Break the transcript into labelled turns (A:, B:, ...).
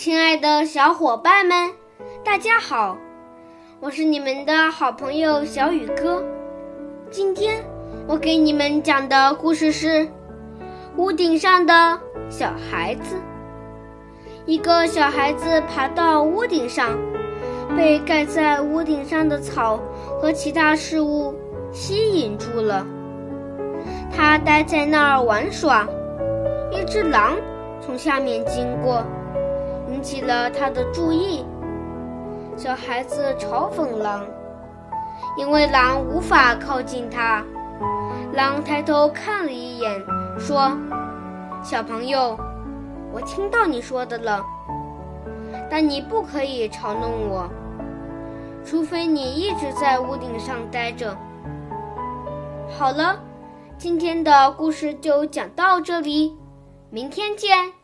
A: 亲爱的小伙伴们，大家好！我是你们的好朋友小雨哥。今天我给你们讲的故事是《屋顶上的小孩子》。一个小孩子爬到屋顶上，被盖在屋顶上的草和其他事物吸引住了。他待在那儿玩耍，一只狼从下面经过。引起了他的注意。小孩子嘲讽狼，因为狼无法靠近他。狼抬头看了一眼，说：“小朋友，我听到你说的了，但你不可以嘲弄我，除非你一直在屋顶上待着。”好了，今天的故事就讲到这里，明天见。